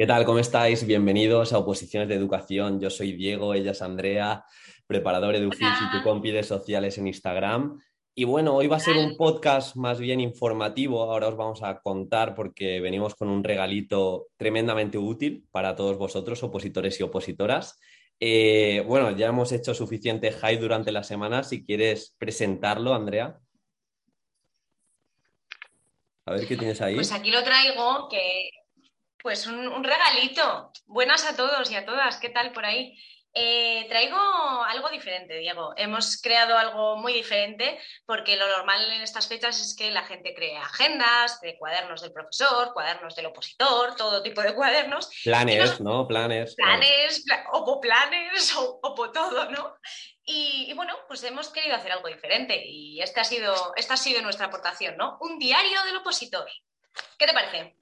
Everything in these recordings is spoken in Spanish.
¿Qué tal? ¿Cómo estáis? Bienvenidos a Oposiciones de Educación. Yo soy Diego, ella es Andrea, preparador EduFis y tu compi de sociales en Instagram. Y bueno, hoy va a ser un podcast más bien informativo. Ahora os vamos a contar porque venimos con un regalito tremendamente útil para todos vosotros, opositores y opositoras. Eh, bueno, ya hemos hecho suficiente hype durante la semana. Si quieres presentarlo, Andrea. A ver qué tienes ahí. Pues aquí lo traigo, que pues un, regalito. Buenas a todos y a todas. ¿Qué tal por ahí? Eh, traigo algo diferente, Diego. Hemos creado algo muy diferente porque lo normal en estas fechas es que la gente cree agendas, de cuadernos del profesor, cuadernos del opositor, todo tipo de cuadernos. Planes, ¿no? Planes. Planes, o planes, o, o todo, ¿no? Y, bueno, pues hemos querido hacer algo diferente y esta ha sido, esta ha sido nuestra aportación, ¿no? Un diario del opositor. ¿Qué te parece?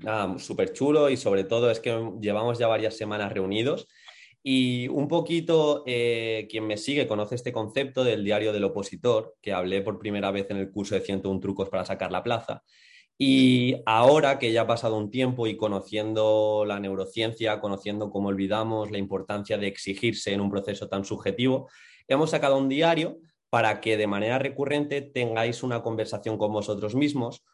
Nada, súper chulo y sobre todo es que llevamos ya varias semanas reunidos y un poquito eh, quien me sigue conoce este concepto del diario del opositor, que hablé por primera vez en el curso de 101 trucos para sacar la plaza. Y ahora que ya ha pasado un tiempo y conociendo la neurociencia, conociendo cómo olvidamos la importancia de exigirse en un proceso tan subjetivo, hemos sacado un diario para que de manera recurrente tengáis una conversación con vosotros mismos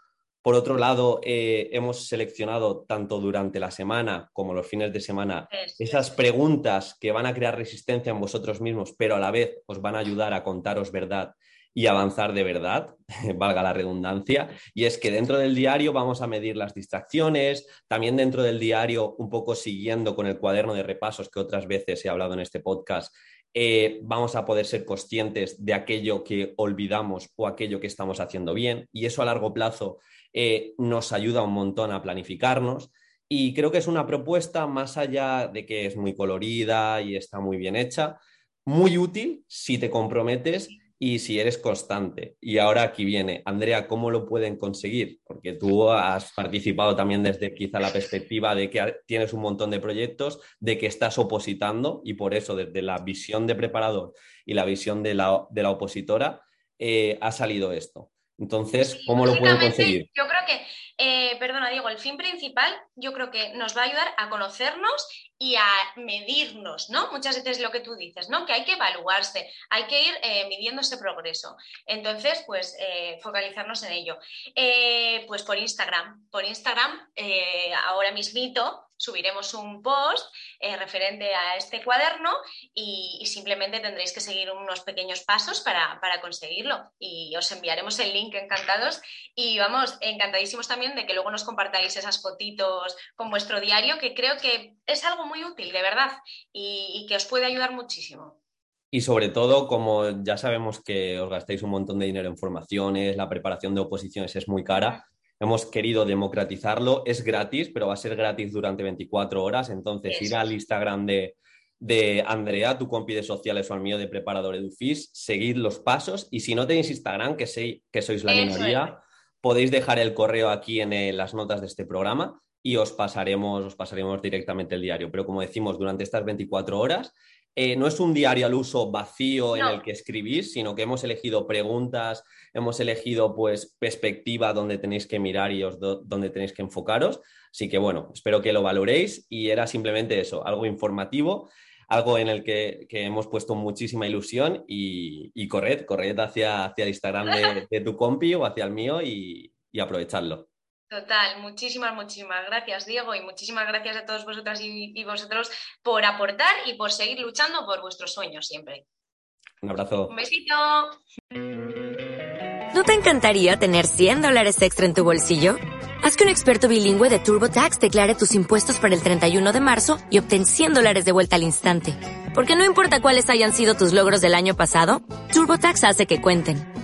por otro lado, eh, hemos seleccionado tanto durante la semana como los fines de semana esas preguntas que van a crear resistencia en vosotros mismos, pero a la vez os van a ayudar a contaros verdad y avanzar de verdad, valga la redundancia, y es que dentro del diario vamos a medir las distracciones, también dentro del diario, un poco siguiendo con el cuaderno de repasos que otras veces he hablado en este podcast, eh, vamos a poder ser conscientes de aquello que olvidamos o aquello que estamos haciendo bien, y eso a largo plazo eh, nos ayuda un montón a planificarnos. Y creo que es una propuesta, más allá de que es muy colorida y está muy bien hecha, muy útil si te comprometes y si eres constante. Y ahora aquí viene, Andrea, ¿cómo lo pueden conseguir? Porque tú has participado también desde quizá la perspectiva de que tienes un montón de proyectos, de que estás opositando y por eso desde la visión de preparador y la visión de la, opositora eh, ha salido esto. Entonces, ¿cómo lo pueden conseguir? Yo creo que, eh, perdona Diego, el fin principal yo creo que nos va a ayudar a conocernos y a medirnos, ¿no? Muchas veces lo que tú dices, ¿no? Que hay que evaluarse, hay que ir eh, midiendo ese progreso. Entonces, pues, eh, focalizarnos en ello. pues por Instagram, por Instagram, ahora mismito, subiremos un post eh, referente a este cuaderno y, simplemente tendréis que seguir unos pequeños pasos para, conseguirlo. Y os enviaremos el link encantados y vamos, encantadísimos también de que luego nos compartáis esas fotitos con vuestro diario, que creo que es algo muy útil, de verdad, y, y que os puede ayudar muchísimo. Y sobre todo, como ya sabemos que os gastáis un montón de dinero en formaciones, la preparación de oposiciones es muy cara, hemos querido democratizarlo. Es gratis, pero va a ser gratis durante 24 horas. Entonces, ir al Instagram de, de Andrea, tu compi de sociales o al mío de preparador Edufis, seguid los pasos y si no tenéis Instagram, que, sé, que sois la minoría, podéis dejar el correo aquí en eh, las notas de este programa y os pasaremos, os pasaremos directamente el diario. Pero como decimos, durante estas 24 horas eh, no es un diario al uso vacío en el que escribís, sino que hemos elegido preguntas, hemos elegido pues perspectiva donde tenéis que mirar y donde tenéis que enfocaros. Así que bueno, espero que lo valoréis y era simplemente eso, algo informativo, algo en el que, hemos puesto muchísima ilusión y, corred, corred hacia, hacia el Instagram de, tu compi o hacia el mío y, y aprovechadlo. Total, muchísimas, muchísimas gracias, Diego, y muchísimas gracias a todos vosotras y, vosotros por aportar y por seguir luchando por vuestros sueños siempre. Un abrazo. Un besito. ¿No te encantaría tener 100 dólares extra en tu bolsillo? Haz que un experto bilingüe de TurboTax declare tus impuestos para el 31 de marzo y obtén 100 dólares de vuelta al instante. Porque no importa cuáles hayan sido tus logros del año pasado, TurboTax hace que cuenten.